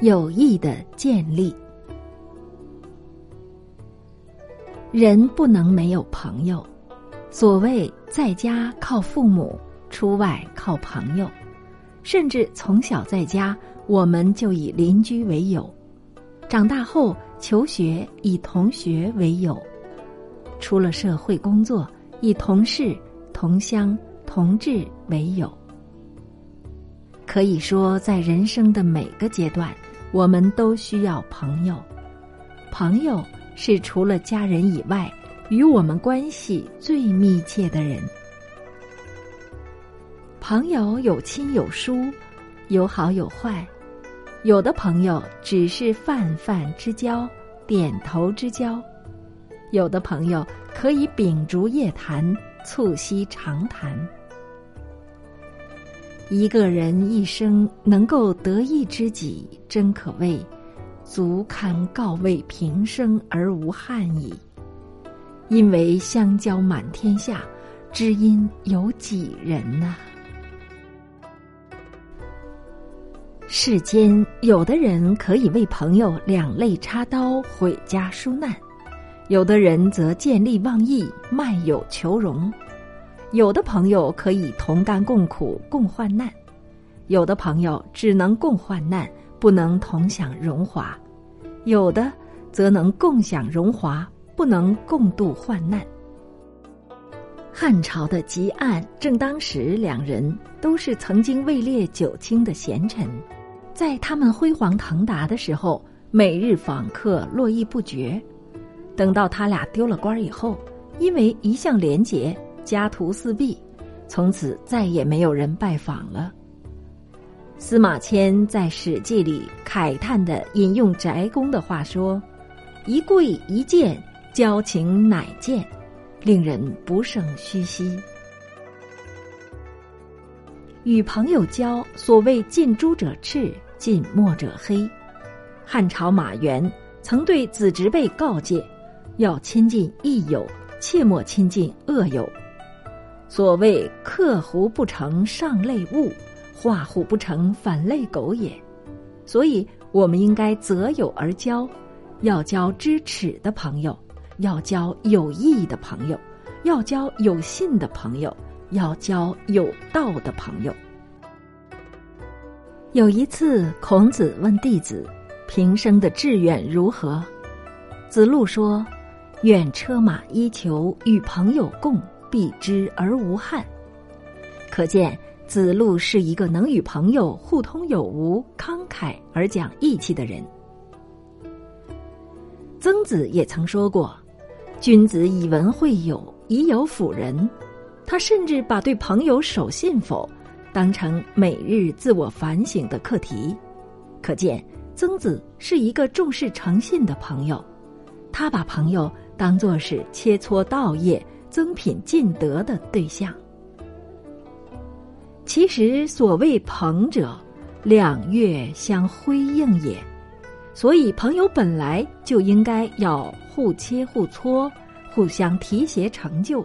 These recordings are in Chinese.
友谊的建立。人不能没有朋友。所谓在家靠父母，出外靠朋友，甚至从小在家，我们就以邻居为友；长大后求学以同学为友；出了社会工作，以同事、同乡、同志为友。可以说，在人生的每个阶段，我们都需要朋友。朋友是除了家人以外。与我们关系最密切的人，朋友有亲有疏，有好有坏。有的朋友只是泛泛之交、点头之交；有的朋友可以秉烛夜谈、促膝长谈。一个人一生能够得一知己，真可谓足堪告慰平生而无憾矣。因为相交满天下，知音有几人呢？世间有的人可以为朋友两肋插刀、毁家纾难，有的人则见利忘义、卖友求荣；有的朋友可以同甘共苦、共患难，有的朋友只能共患难，不能同享荣华；有的则能共享荣华。不能共度患难。汉朝的汲黯，正当时两人都是曾经位列九卿的贤臣，在他们辉煌腾达的时候，每日访客络绎不绝。等到他俩丢了官以后，因为一向廉洁，家徒四壁，从此再也没有人拜访了。司马迁在《史记》里慨叹的引用翟公的话说：“一跪一见。”交情乃见，令人不胜唏嘘。与朋友交，所谓近朱者赤，近墨者黑。汉朝马援曾对子侄辈告诫：要亲近益友，切莫亲近恶友。所谓克狐不成上类物，画虎不成反类狗也。所以，我们应该择友而交，要交知耻的朋友。要交有义的朋友，要交有信的朋友，要交有道的朋友。有一次，孔子问弟子：“平生的志愿如何？”子路说：“愿车马衣裘与朋友共，避之而无憾。”可见子路是一个能与朋友互通有无、慷慨而讲义气的人。曾子也曾说过。君子以文会友，以友辅仁。他甚至把对朋友守信否当成每日自我反省的课题。可见曾子是一个重视诚信的朋友。他把朋友当作是切磋道业、增品进德的对象。其实所谓朋者，两月相辉映也。所以，朋友本来就应该要互切互磋，互相提携成就，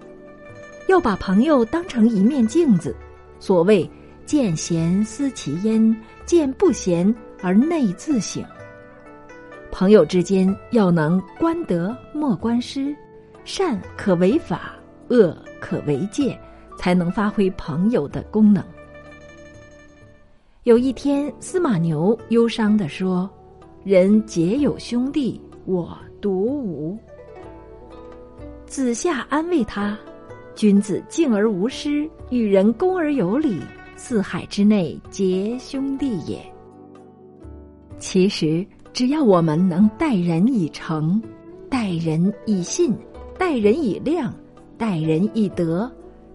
要把朋友当成一面镜子。所谓“见贤思齐焉，见不贤而内自省”。朋友之间要能观德莫观失，善可为法，恶可为戒，才能发挥朋友的功能。有一天，司马牛忧伤地说。人皆有兄弟，我独无。子夏安慰他：“君子敬而无失，与人恭而有礼，四海之内皆兄弟也。”其实，只要我们能待人以诚、待人以信、待人以量、待人以德，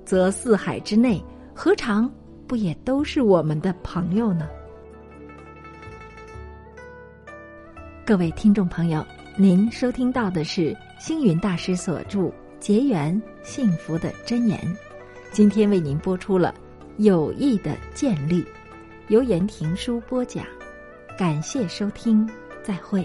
则四海之内何尝不也都是我们的朋友呢？各位听众朋友，您收听到的是星云大师所著《结缘幸福的真言》，今天为您播出了《友谊的建立》，由言庭书播讲，感谢收听，再会。